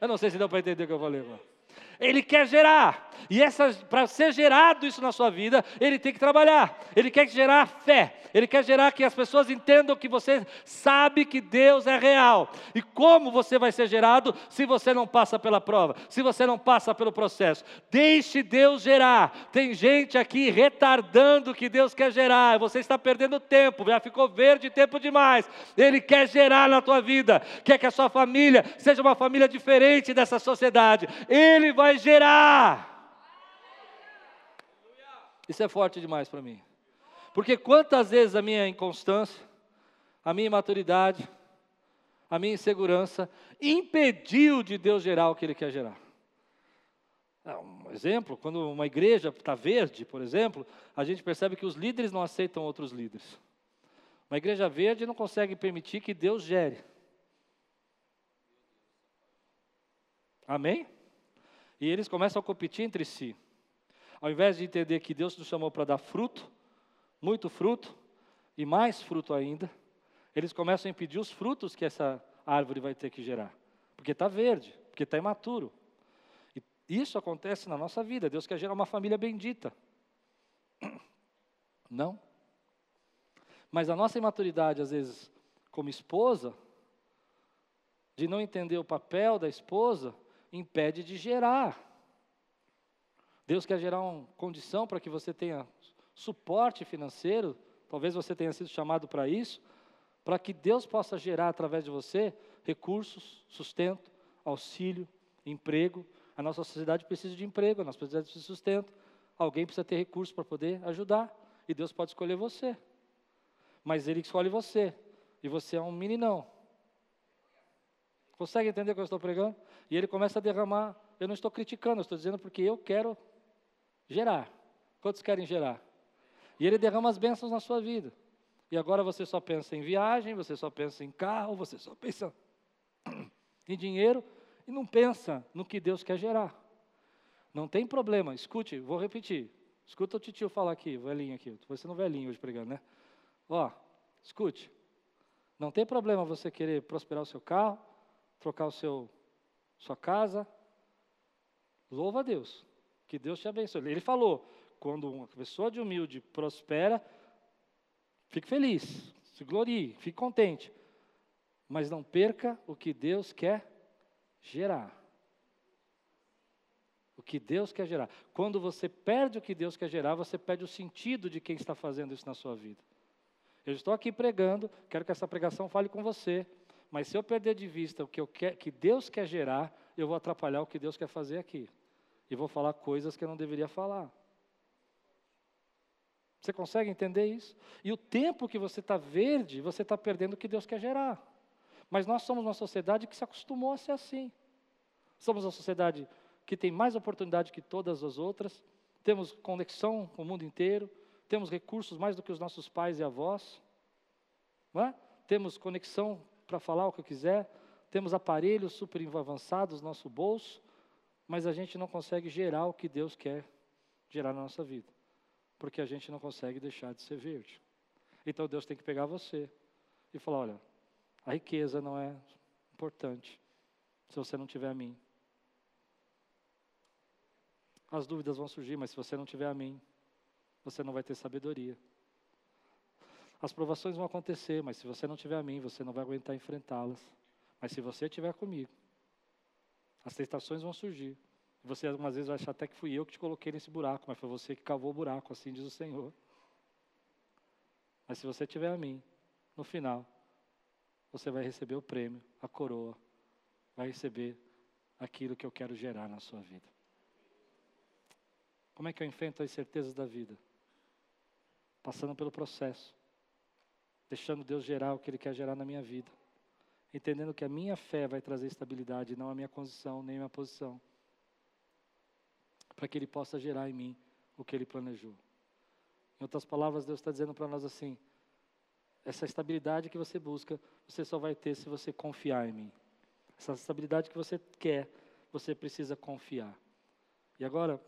Eu não sei se deu para entender o que eu falei. Ele quer gerar. E para ser gerado isso na sua vida, ele tem que trabalhar. Ele quer gerar fé. Ele quer gerar que as pessoas entendam que você sabe que Deus é real. E como você vai ser gerado se você não passa pela prova, se você não passa pelo processo? Deixe Deus gerar. Tem gente aqui retardando o que Deus quer gerar. Você está perdendo tempo, já ficou verde tempo demais. Ele quer gerar na tua vida. Quer que a sua família seja uma família diferente dessa sociedade. Ele vai vai gerar. Isso é forte demais para mim. Porque quantas vezes a minha inconstância, a minha imaturidade, a minha insegurança impediu de Deus gerar o que Ele quer gerar. É, um exemplo, quando uma igreja está verde, por exemplo, a gente percebe que os líderes não aceitam outros líderes. Uma igreja verde não consegue permitir que Deus gere. Amém? E eles começam a competir entre si. Ao invés de entender que Deus nos chamou para dar fruto, muito fruto, e mais fruto ainda, eles começam a impedir os frutos que essa árvore vai ter que gerar. Porque está verde, porque está imaturo. E isso acontece na nossa vida. Deus quer gerar uma família bendita. Não. Mas a nossa imaturidade, às vezes, como esposa, de não entender o papel da esposa, impede de gerar. Deus quer gerar uma condição para que você tenha suporte financeiro, talvez você tenha sido chamado para isso, para que Deus possa gerar através de você recursos, sustento, auxílio, emprego. A nossa sociedade precisa de emprego, a nossa sociedade precisa de sustento. Alguém precisa ter recursos para poder ajudar, e Deus pode escolher você. Mas Ele escolhe você, e você é um meninão, Consegue entender o que eu estou pregando? E ele começa a derramar. Eu não estou criticando, eu estou dizendo porque eu quero gerar. Quantos querem gerar? E ele derrama as bênçãos na sua vida. E agora você só pensa em viagem, você só pensa em carro, você só pensa em dinheiro e não pensa no que Deus quer gerar. Não tem problema, escute, vou repetir. Escuta o titio falar aqui, velhinho aqui. Estou um velhinho hoje pregando, né? Ó, escute. Não tem problema você querer prosperar o seu carro, trocar o seu sua casa. Louva a Deus. Que Deus te abençoe. Ele falou: quando uma pessoa de humilde prospera, fique feliz, se glorie, fique contente. Mas não perca o que Deus quer gerar. O que Deus quer gerar. Quando você perde o que Deus quer gerar, você perde o sentido de quem está fazendo isso na sua vida. Eu estou aqui pregando, quero que essa pregação fale com você. Mas se eu perder de vista o que, que Deus quer gerar, eu vou atrapalhar o que Deus quer fazer aqui. E vou falar coisas que eu não deveria falar. Você consegue entender isso? E o tempo que você está verde, você está perdendo o que Deus quer gerar. Mas nós somos uma sociedade que se acostumou a ser assim. Somos uma sociedade que tem mais oportunidade que todas as outras, temos conexão com o mundo inteiro, temos recursos mais do que os nossos pais e avós, é? temos conexão para falar o que quiser, temos aparelhos super avançados no nosso bolso, mas a gente não consegue gerar o que Deus quer gerar na nossa vida, porque a gente não consegue deixar de ser verde. Então Deus tem que pegar você e falar: olha, a riqueza não é importante se você não tiver a mim. As dúvidas vão surgir, mas se você não tiver a mim, você não vai ter sabedoria. As provações vão acontecer, mas se você não tiver a mim, você não vai aguentar enfrentá-las. Mas se você estiver comigo, as tentações vão surgir. Você algumas vezes vai achar até que fui eu que te coloquei nesse buraco, mas foi você que cavou o buraco, assim diz o Senhor. Mas se você tiver a mim, no final, você vai receber o prêmio, a coroa, vai receber aquilo que eu quero gerar na sua vida. Como é que eu enfrento as certezas da vida? Passando pelo processo deixando Deus gerar o que Ele quer gerar na minha vida. Entendendo que a minha fé vai trazer estabilidade, não a minha condição, nem a minha posição, para que Ele possa gerar em mim o que Ele planejou. Em outras palavras, Deus está dizendo para nós assim: essa estabilidade que você busca, você só vai ter se você confiar em mim. Essa estabilidade que você quer, você precisa confiar. E agora,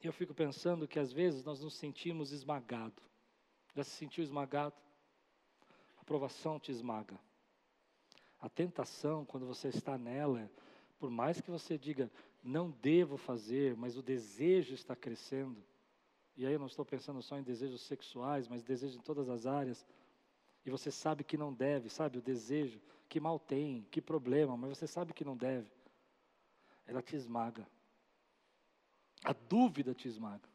eu fico pensando que às vezes nós nos sentimos esmagados. Já se sentiu esmagado? A provação te esmaga. A tentação, quando você está nela, por mais que você diga, não devo fazer, mas o desejo está crescendo. E aí eu não estou pensando só em desejos sexuais, mas desejo em todas as áreas. E você sabe que não deve, sabe? O desejo, que mal tem, que problema, mas você sabe que não deve. Ela te esmaga. A dúvida te esmaga.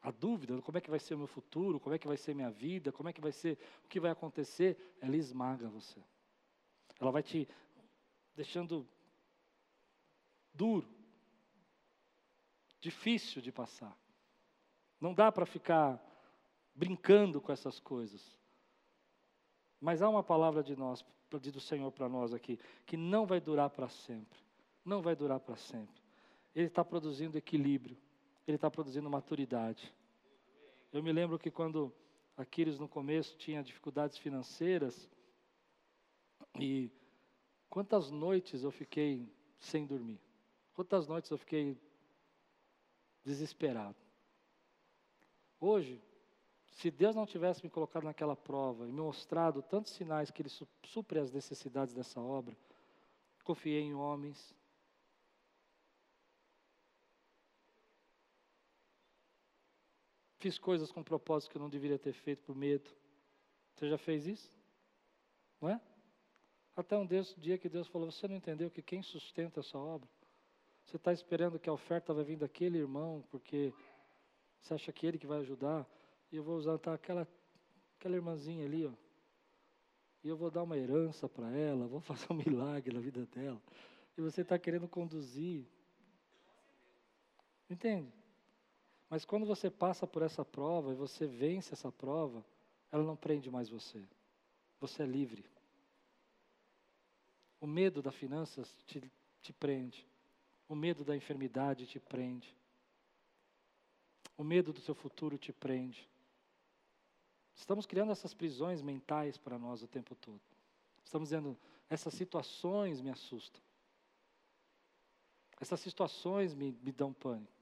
A dúvida, como é que vai ser o meu futuro, como é que vai ser minha vida, como é que vai ser, o que vai acontecer, ela esmaga você. Ela vai te deixando duro, difícil de passar. Não dá para ficar brincando com essas coisas. Mas há uma palavra de nós, do Senhor para nós aqui, que não vai durar para sempre. Não vai durar para sempre. Ele está produzindo equilíbrio. Ele está produzindo maturidade. Eu me lembro que quando Aquiles no começo tinha dificuldades financeiras, e quantas noites eu fiquei sem dormir. Quantas noites eu fiquei desesperado. Hoje, se Deus não tivesse me colocado naquela prova e me mostrado tantos sinais que Ele supre as necessidades dessa obra, confiei em homens. Fiz coisas com propósito que eu não deveria ter feito por medo. Você já fez isso? Não é? Até um dia que Deus falou: Você não entendeu que quem sustenta essa obra? Você está esperando que a oferta vai vir daquele irmão, porque você acha que ele que vai ajudar? E eu vou usar tá, aquela, aquela irmãzinha ali, ó. E eu vou dar uma herança para ela, vou fazer um milagre na vida dela. E você está querendo conduzir. Entende? Mas quando você passa por essa prova e você vence essa prova, ela não prende mais você. Você é livre. O medo das finanças te, te prende. O medo da enfermidade te prende. O medo do seu futuro te prende. Estamos criando essas prisões mentais para nós o tempo todo. Estamos dizendo, essas situações me assustam. Essas situações me, me dão pânico.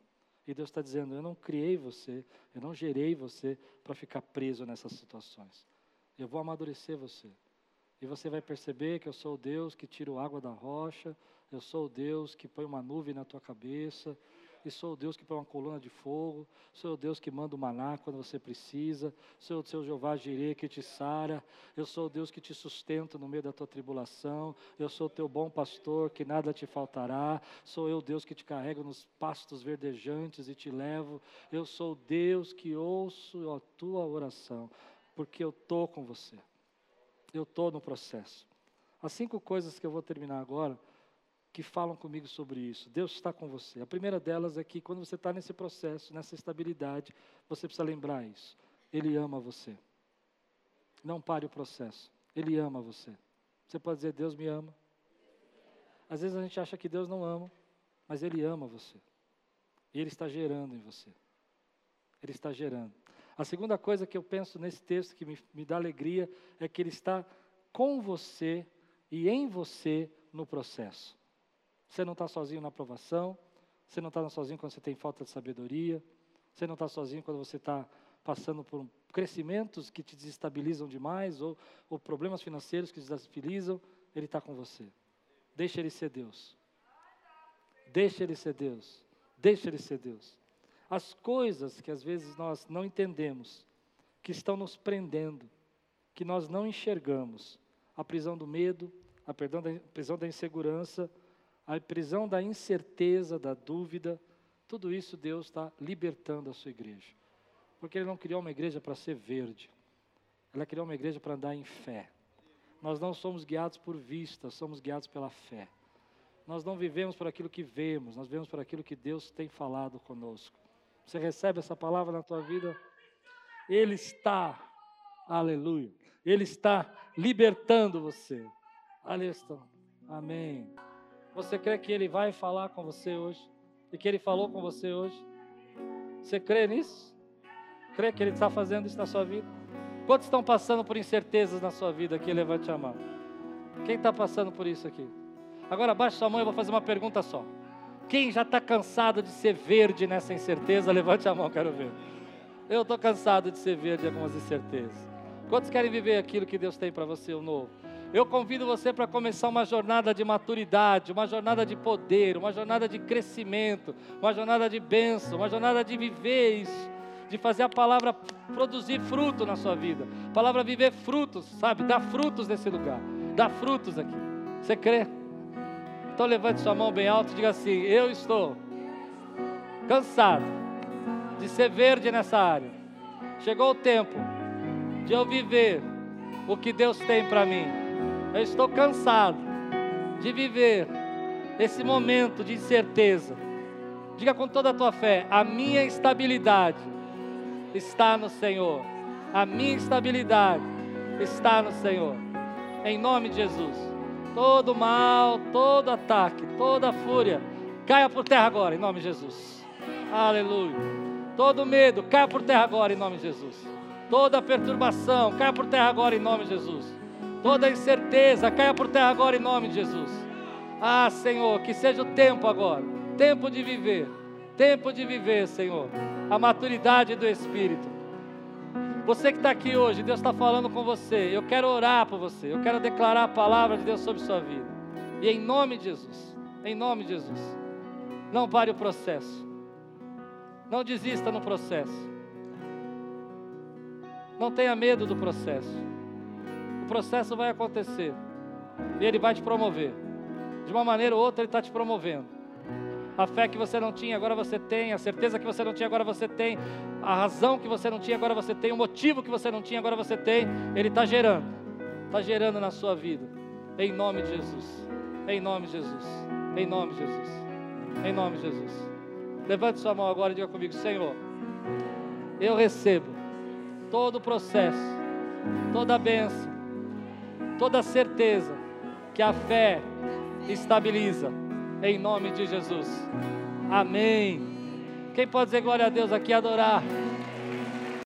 E Deus está dizendo: Eu não criei você, eu não gerei você para ficar preso nessas situações. Eu vou amadurecer você. E você vai perceber que eu sou o Deus que tira água da rocha, eu sou o Deus que põe uma nuvem na tua cabeça, e sou o Deus que põe uma coluna de fogo, sou o Deus que manda o maná quando você precisa, sou o seu Jeová Jireh que te sara, eu sou o Deus que te sustenta no meio da tua tribulação, eu sou o teu bom pastor que nada te faltará, sou eu Deus que te carrego nos pastos verdejantes e te levo, eu sou o Deus que ouço a tua oração, porque eu estou com você, eu estou no processo. As cinco coisas que eu vou terminar agora, que falam comigo sobre isso. Deus está com você. A primeira delas é que quando você está nesse processo, nessa estabilidade, você precisa lembrar isso. Ele ama você. Não pare o processo. Ele ama você. Você pode dizer, Deus me ama. Às vezes a gente acha que Deus não ama, mas Ele ama você. E Ele está gerando em você. Ele está gerando. A segunda coisa que eu penso nesse texto que me, me dá alegria é que Ele está com você e em você no processo. Você não está sozinho na aprovação, você não está sozinho quando você tem falta de sabedoria, você não está sozinho quando você está passando por crescimentos que te desestabilizam demais, ou, ou problemas financeiros que desestabilizam, Ele está com você. Deixa Ele ser Deus. Deixa Ele ser Deus. Deixa Ele ser Deus. As coisas que às vezes nós não entendemos, que estão nos prendendo, que nós não enxergamos, a prisão do medo, a prisão da insegurança, a prisão da incerteza, da dúvida, tudo isso Deus está libertando a sua igreja. Porque Ele não criou uma igreja para ser verde, Ele criou uma igreja para andar em fé. Nós não somos guiados por vista, somos guiados pela fé. Nós não vivemos por aquilo que vemos, nós vivemos por aquilo que Deus tem falado conosco. Você recebe essa palavra na tua vida? Ele está, aleluia. Ele está libertando você. Alisson, amém. Você crê que Ele vai falar com você hoje? E que Ele falou com você hoje? Você crê nisso? Crê que Ele está fazendo isso na sua vida? Quantos estão passando por incertezas na sua vida aqui? Levante a mão. Quem está passando por isso aqui? Agora baixe sua mão e eu vou fazer uma pergunta só. Quem já está cansado de ser verde nessa incerteza? Levante a mão, quero ver. Eu estou cansado de ser verde em algumas incertezas. Quantos querem viver aquilo que Deus tem para você, o novo? Eu convido você para começar uma jornada de maturidade, uma jornada de poder, uma jornada de crescimento, uma jornada de bênção, uma jornada de viver isso, de fazer a palavra produzir fruto na sua vida. A palavra viver frutos, sabe? Dar frutos nesse lugar. Dar frutos aqui. Você crê? Então levante sua mão bem alto e diga assim: Eu estou cansado de ser verde nessa área. Chegou o tempo de eu viver o que Deus tem para mim. Eu estou cansado de viver esse momento de incerteza. Diga com toda a tua fé: a minha estabilidade está no Senhor. A minha estabilidade está no Senhor. Em nome de Jesus. Todo mal, todo ataque, toda fúria, caia por terra agora, em nome de Jesus. Aleluia. Todo medo, caia por terra agora, em nome de Jesus. Toda perturbação, caia por terra agora, em nome de Jesus. Toda incerteza, caia por terra agora, em nome de Jesus. Ah, Senhor, que seja o tempo agora tempo de viver, tempo de viver, Senhor, a maturidade do Espírito você que está aqui hoje, Deus está falando com você. Eu quero orar por você. Eu quero declarar a palavra de Deus sobre sua vida. E em nome de Jesus, em nome de Jesus, não pare o processo. Não desista no processo. Não tenha medo do processo. O processo vai acontecer. E ele vai te promover. De uma maneira ou outra, ele está te promovendo. A fé que você não tinha, agora você tem. A certeza que você não tinha, agora você tem. A razão que você não tinha, agora você tem. O motivo que você não tinha, agora você tem. Ele está gerando. Está gerando na sua vida. Em nome de Jesus. Em nome de Jesus. Em nome de Jesus. Em nome de Jesus. Levante sua mão agora e diga comigo: Senhor, eu recebo todo o processo, toda a bênção, toda a certeza que a fé estabiliza em nome de Jesus. Amém. Quem pode dizer glória a Deus aqui adorar?